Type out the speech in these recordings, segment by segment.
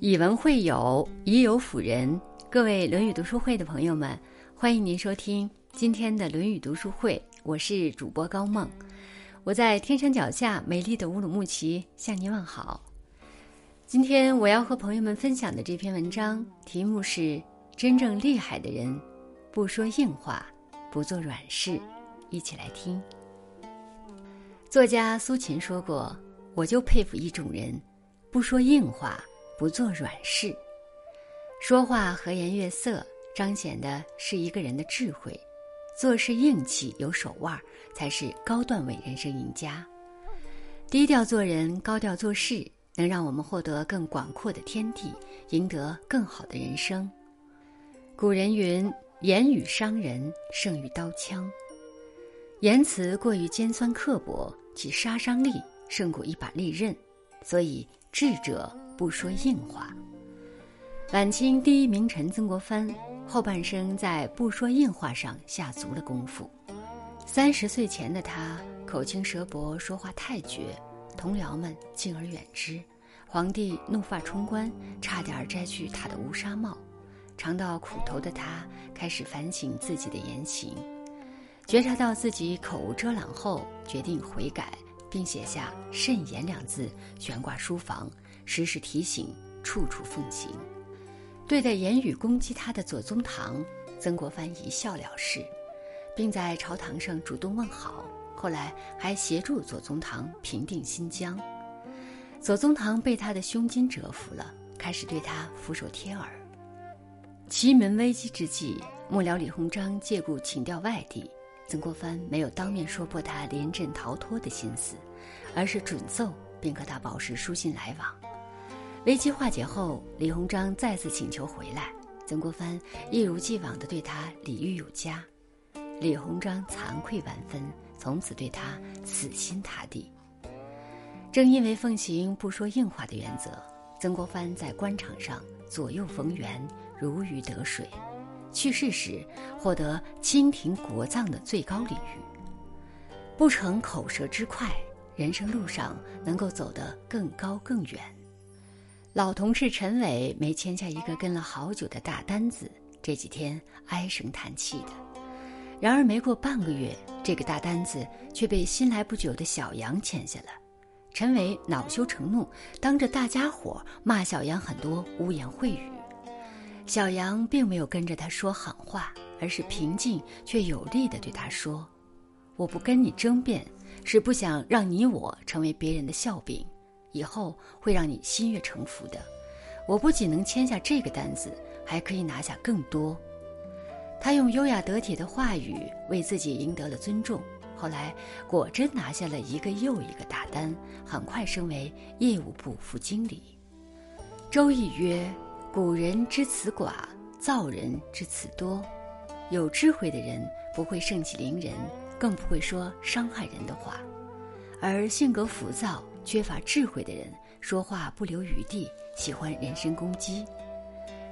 以文会友，以友辅仁。各位《论语》读书会的朋友们，欢迎您收听今天的《论语》读书会。我是主播高梦，我在天山脚下美丽的乌鲁木齐向您问好。今天我要和朋友们分享的这篇文章题目是“真正厉害的人，不说硬话，不做软事”。一起来听。作家苏秦说过：“我就佩服一种人，不说硬话。”不做软事，说话和颜悦色，彰显的是一个人的智慧；做事硬气有手腕，才是高段位人生赢家。低调做人，高调做事，能让我们获得更广阔的天地，赢得更好的人生。古人云：“言语伤人，胜于刀枪。”言辞过于尖酸刻薄，其杀伤力胜过一把利刃。所以，智者。不说硬话。晚清第一名臣曾国藩后半生在不说硬话上下足了功夫。三十岁前的他口轻舌薄，说话太绝，同僚们敬而远之。皇帝怒发冲冠，差点摘去他的乌纱帽。尝到苦头的他开始反省自己的言行，觉察到自己口无遮拦后，决定悔改，并写下“慎言”两字，悬挂书房。时时提醒，处处奉行。对待言语攻击他的左宗棠，曾国藩一笑了事，并在朝堂上主动问好。后来还协助左宗棠平定新疆。左宗棠被他的胸襟折服了，开始对他俯首帖耳。祁门危机之际，幕僚李鸿章借故请调外地，曾国藩没有当面说破他临阵逃脱的心思，而是准奏并和他保持书信来往。危机化解后，李鸿章再次请求回来，曾国藩一如既往地对他礼遇有加，李鸿章惭愧万分，从此对他死心塌地。正因为奉行不说硬话的原则，曾国藩在官场上左右逢源，如鱼得水，去世时获得清廷国葬的最高礼遇。不逞口舌之快，人生路上能够走得更高更远。老同事陈伟没签下一个跟了好久的大单子，这几天唉声叹气的。然而没过半个月，这个大单子却被新来不久的小杨签下了。陈伟恼羞成怒，当着大家伙骂小杨很多污言秽语。小杨并没有跟着他说狠话，而是平静却有力地对他说：“我不跟你争辩，是不想让你我成为别人的笑柄。”以后会让你心悦诚服的。我不仅能签下这个单子，还可以拿下更多。他用优雅得体的话语为自己赢得了尊重。后来果真拿下了一个又一个大单，很快升为业务部副经理。周易曰：“古人之辞寡，造人之辞多。”有智慧的人不会盛气凌人，更不会说伤害人的话，而性格浮躁。缺乏智慧的人说话不留余地，喜欢人身攻击；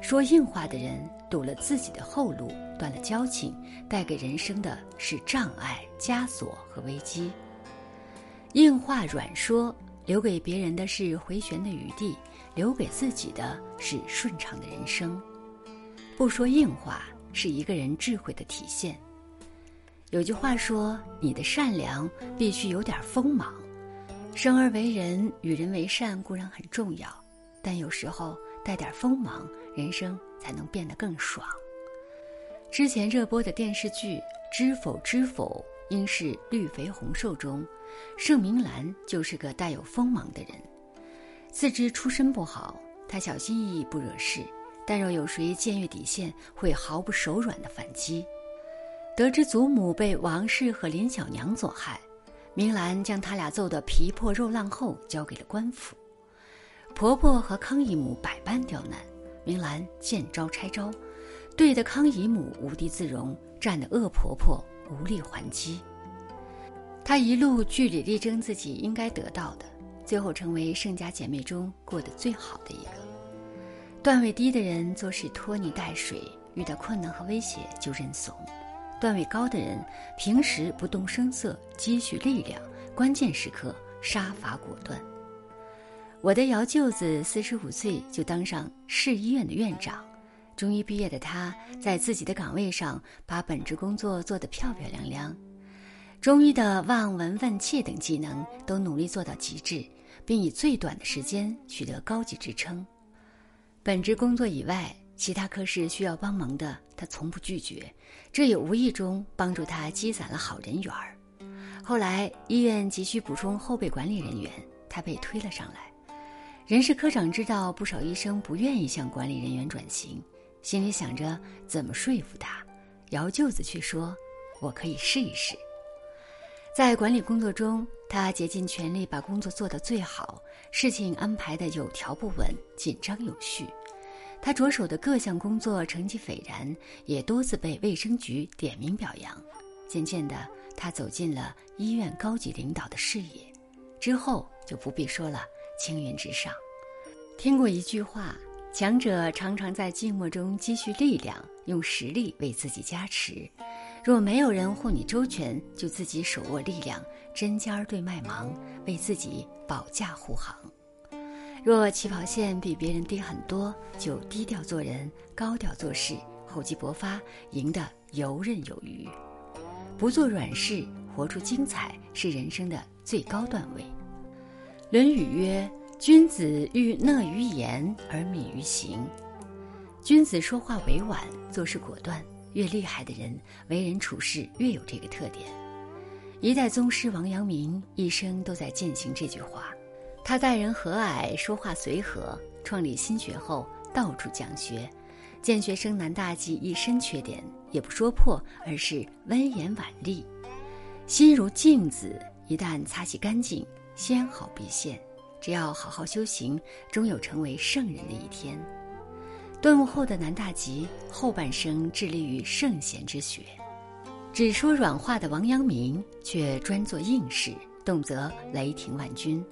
说硬话的人堵了自己的后路，断了交情，带给人生的是障碍、枷锁和危机。硬话软说，留给别人的是回旋的余地，留给自己的是顺畅的人生。不说硬话是一个人智慧的体现。有句话说：“你的善良必须有点锋芒。”生而为人，与人为善固然很重要，但有时候带点锋芒，人生才能变得更爽。之前热播的电视剧《知否知否，应是绿肥红瘦》中，盛明兰就是个带有锋芒的人。自知出身不好，她小心翼翼不惹事，但若有谁僭越底线，会毫不手软的反击。得知祖母被王氏和林小娘所害。明兰将他俩揍得皮破肉烂后，交给了官府。婆婆和康姨母百般刁难，明兰见招拆招，对的康姨母无地自容，战的恶婆婆无力还击。她一路据理力争自己应该得到的，最后成为盛家姐妹中过得最好的一个。段位低的人做事拖泥带水，遇到困难和威胁就认怂。段位高的人，平时不动声色，积蓄力量，关键时刻杀伐果断。我的姚舅子四十五岁就当上市医院的院长，中医毕业的他，在自己的岗位上把本职工作做得漂漂亮亮，中医的望闻问切等技能都努力做到极致，并以最短的时间取得高级职称。本职工作以外，其他科室需要帮忙的，他从不拒绝，这也无意中帮助他积攒了好人缘儿。后来医院急需补充后备管理人员，他被推了上来。人事科长知道不少医生不愿意向管理人员转型，心里想着怎么说服他，姚舅子却说：“我可以试一试。”在管理工作中，他竭尽全力把工作做得最好，事情安排的有条不紊、紧张有序。他着手的各项工作成绩斐然，也多次被卫生局点名表扬。渐渐的，他走进了医院高级领导的视野，之后就不必说了。青云直上，听过一句话：强者常常在寂寞中积蓄力量，用实力为自己加持。若没有人护你周全，就自己手握力量，针尖儿对麦芒，为自己保驾护航。若起跑线比别人低很多，就低调做人，高调做事，厚积薄发，赢得游刃有余。不做软事，活出精彩，是人生的最高段位。《论语》曰：“君子欲讷于言而敏于行。”君子说话委婉，做事果断。越厉害的人，为人处事越有这个特点。一代宗师王阳明一生都在践行这句话。他待人和蔼，说话随和。创立心学后，到处讲学，见学生南大吉一身缺点，也不说破，而是温言婉励。心如镜子，一旦擦洗干净。纤好毕现，只要好好修行，终有成为圣人的一天。顿悟后的南大吉后半生致力于圣贤之学，只说软话的王阳明却专做硬事，动则雷霆万钧。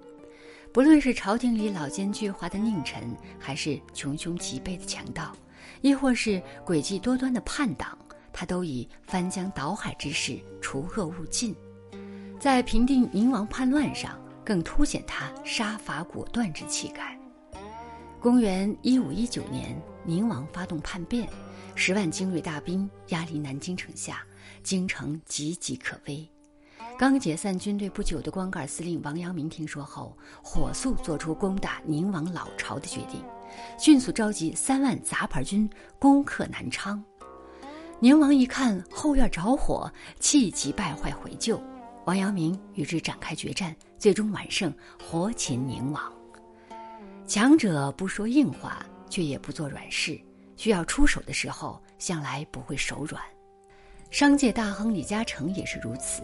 不论是朝廷里老奸巨猾的佞臣，还是穷凶极恶的强盗，亦或是诡计多端的叛党，他都以翻江倒海之势除恶务尽，在平定宁王叛乱上。更凸显他杀伐果断之气概。公元一五一九年，宁王发动叛变，十万精锐大兵压离南京城下，京城岌岌可危。刚解散军队不久的光杆司令王阳明听说后，火速做出攻打宁王老巢的决定，迅速召集三万杂牌军攻克南昌。宁王一看后院着火，气急败坏回救。王阳明与之展开决战，最终完胜，活擒宁王。强者不说硬话，却也不做软事，需要出手的时候，向来不会手软。商界大亨李嘉诚也是如此。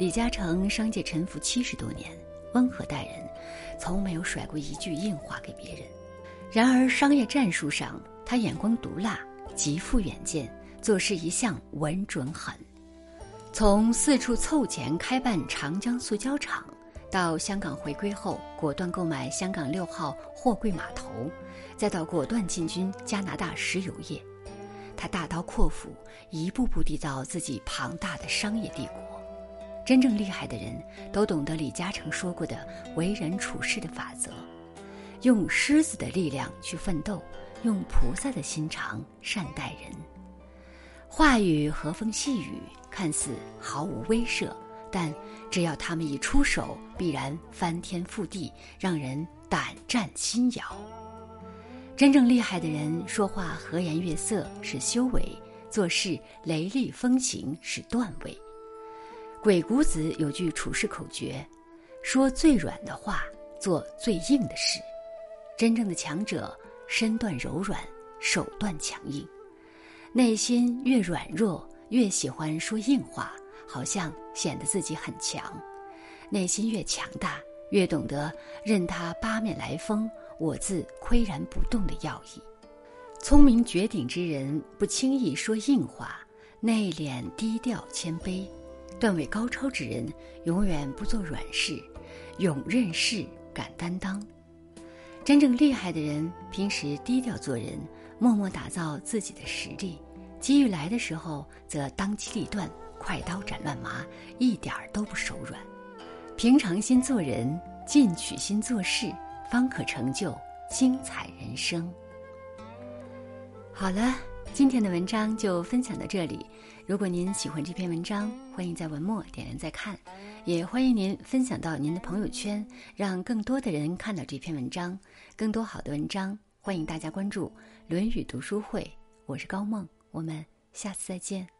李嘉诚商界沉浮七十多年，温和待人，从没有甩过一句硬话给别人。然而商业战术上，他眼光毒辣，极富远见，做事一向稳准狠。从四处凑钱开办长江塑胶厂，到香港回归后果断购买香港六号货柜码头，再到果断进军加拿大石油业，他大刀阔斧，一步步缔造自己庞大的商业帝国。真正厉害的人都懂得李嘉诚说过的为人处事的法则：用狮子的力量去奋斗，用菩萨的心肠善待人。话语和风细雨。看似毫无威慑，但只要他们一出手，必然翻天覆地，让人胆战心摇。真正厉害的人，说话和颜悦色是修为，做事雷厉风行是段位。鬼谷子有句处事口诀：说最软的话，做最硬的事。真正的强者，身段柔软，手段强硬，内心越软弱。越喜欢说硬话，好像显得自己很强；内心越强大，越懂得任他八面来风，我自岿然不动的要义。聪明绝顶之人不轻易说硬话，内敛低调谦卑；段位高超之人永远不做软事，勇任事，敢担当。真正厉害的人平时低调做人，默默打造自己的实力。机遇来的时候，则当机立断，快刀斩乱麻，一点儿都不手软。平常心做人，进取心做事，方可成就精彩人生。好了，今天的文章就分享到这里。如果您喜欢这篇文章，欢迎在文末点亮再看，也欢迎您分享到您的朋友圈，让更多的人看到这篇文章。更多好的文章，欢迎大家关注《论语读书会》。我是高梦，我们下次再见。